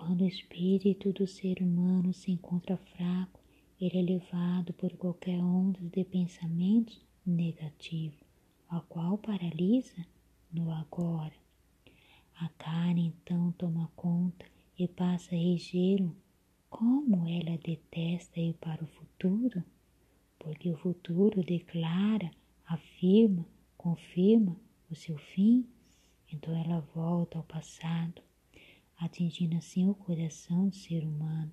Quando o espírito do ser humano se encontra fraco, ele é levado por qualquer onda de pensamentos negativos, a qual paralisa no agora. A carne então toma conta e passa a regê-lo. Como ela detesta ir para o futuro, porque o futuro declara, afirma, confirma o seu fim, então ela volta ao passado, atingindo assim o coração do ser humano,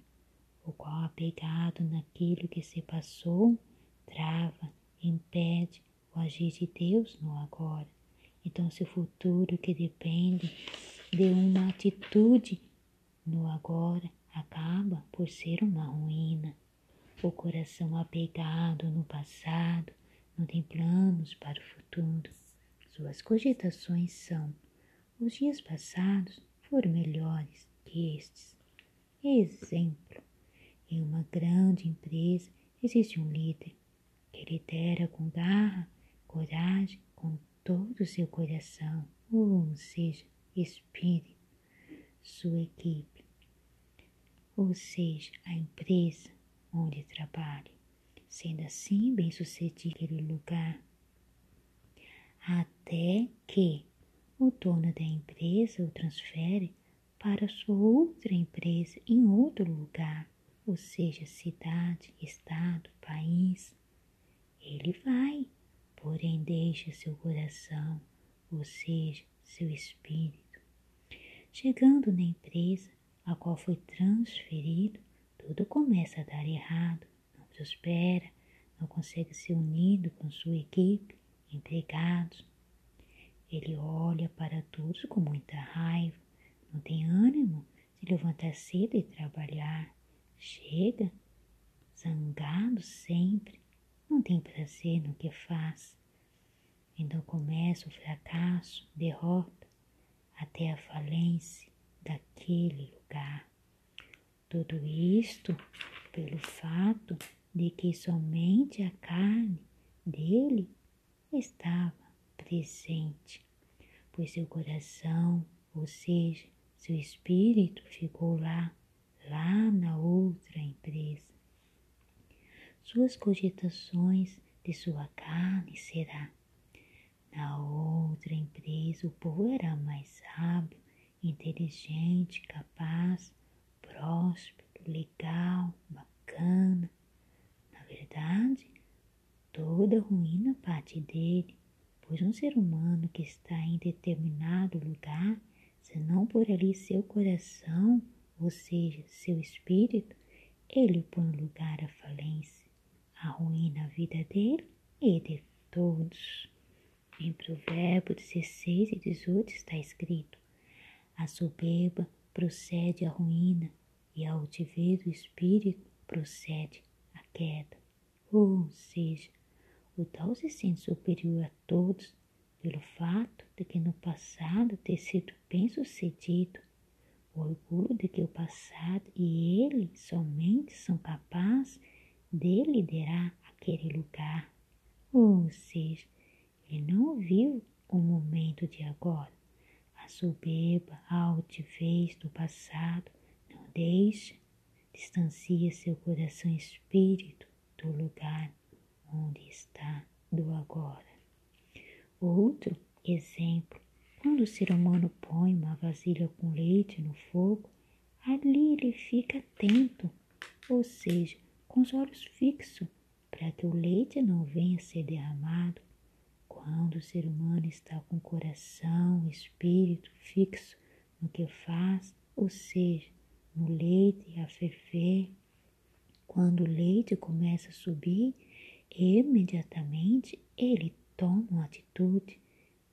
o qual, apegado naquilo que se passou, trava, impede o agir de Deus no agora. Então, seu futuro que depende de uma atitude no agora acaba por ser uma ruína. O coração apegado no passado não tem planos para o futuro. Suas cogitações são: os dias passados foram melhores que estes. Exemplo: em uma grande empresa existe um líder que lidera com garra, coragem, com todo o seu coração, ou seja, espírito, sua equipe, ou seja, a empresa onde trabalha, sendo assim bem sucedido aquele lugar até que o dono da empresa o transfere para sua outra empresa em outro lugar, ou seja, cidade, estado, país. Ele vai, porém deixa seu coração, ou seja, seu espírito. Chegando na empresa a qual foi transferido, tudo começa a dar errado, não prospera, não consegue ser unido com sua equipe, empregados. Ele olha para todos com muita raiva, não tem ânimo de levantar cedo e trabalhar. Chega zangado sempre, não tem prazer no que faz. Então começa o fracasso, derrota, até a falência daquele lugar. Tudo isto pelo fato de que somente a carne dele estava presente, pois seu coração, ou seja, seu espírito ficou lá, lá na outra empresa. Suas cogitações de sua carne será na outra empresa o povo era mais sábio, inteligente, capaz, próspero, legal, bacana. Na verdade, toda ruína parte dele, pois um ser humano que está em determinado lugar, se não por ali seu coração, ou seja, seu espírito, ele põe lugar à falência, arruína a vida dele e de todos. Em Provérbios 16 e 18 está escrito: A soberba procede à ruína e a altivez do espírito procede à queda. Ou seja, o tal se sente superior a todos pelo fato de que no passado ter sido bem sucedido, o orgulho de que o passado e ele somente são capazes de liderar aquele lugar. Ou seja, ele não viu o momento de agora. A soberba, a altivez do passado não deixa, distancia seu coração e espírito do lugar onde está do agora. Outro exemplo, quando o ser humano põe uma vasilha com leite no fogo, ali ele fica atento, ou seja, com os olhos fixos, para que o leite não venha a ser derramado quando o ser humano está com o coração, espírito fixo no que faz, ou seja, no leite a ferver, quando o leite começa a subir, imediatamente ele toma uma atitude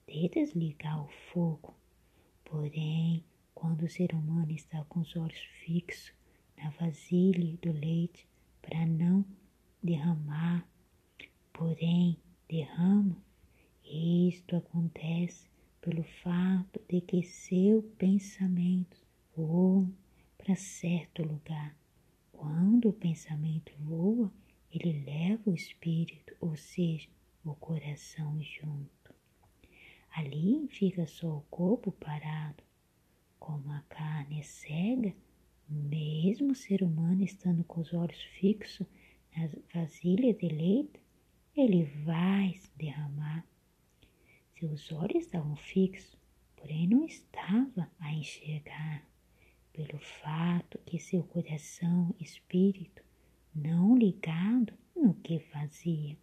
de desligar o fogo. Porém, quando o ser humano está com os olhos fixos na vasilha do leite para não derramar, porém derrama, isto acontece pelo fato de que seu pensamento voa para certo lugar. Quando o pensamento voa, ele leva o espírito, ou seja, o coração junto. Ali fica só o corpo parado. Como a carne é cega, Mesmo o ser humano estando com os olhos fixos na vasilha de leite, ele vai se derramar. Seus olhos estavam fixos, porém não estava a enxergar, pelo fato que seu coração espírito não ligado no que fazia.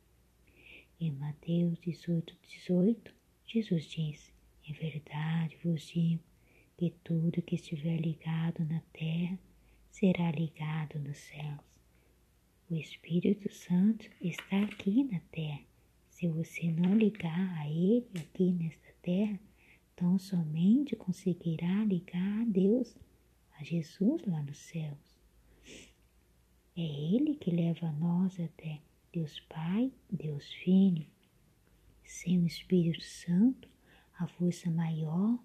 Em Mateus 18, 18, Jesus disse: Em verdade vos digo que tudo que estiver ligado na terra será ligado nos céus. O Espírito Santo está aqui na terra. Se você não ligar a Ele aqui nesta terra, tão somente conseguirá ligar a Deus, a Jesus lá nos céus. É Ele que leva nós até Deus Pai, Deus Filho. Sem o Espírito Santo, a força maior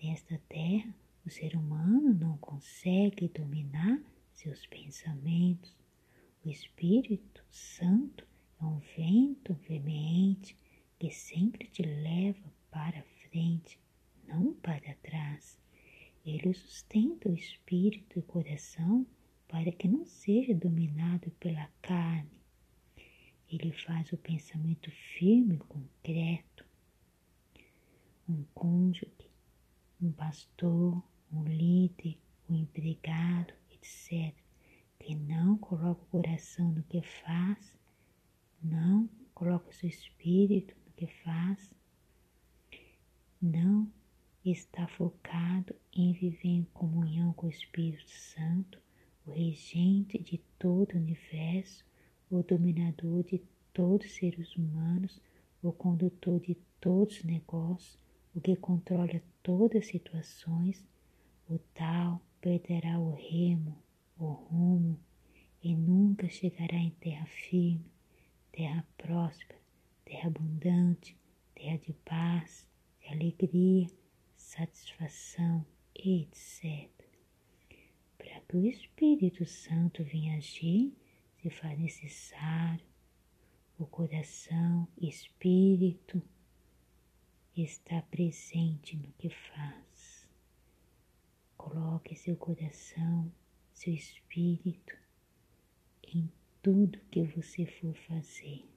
desta terra, o ser humano não consegue dominar seus pensamentos. O Espírito Santo é um vento veemente que sempre te leva para frente, não para trás. Ele sustenta o espírito e coração para que não seja dominado pela carne. Ele faz o pensamento firme e concreto. Um cônjuge, um pastor, um líder, um empregado, etc., que não coloca o coração no que faz, não coloca o seu espírito no que faz, não está focado em viver em comunhão com o Espírito Santo, o regente de todo o universo, o dominador de todos os seres humanos, o condutor de todos os negócios, o que controla todas as situações, o tal perderá o remo, o rumo, e nunca chegará em terra firme, terra próspera, terra abundante, terra de paz, de alegria, satisfação, etc. Para que o Espírito Santo venha agir, se faz necessário o coração, espírito, está presente no que faz. Coloque seu coração, seu espírito em tudo que você for fazer.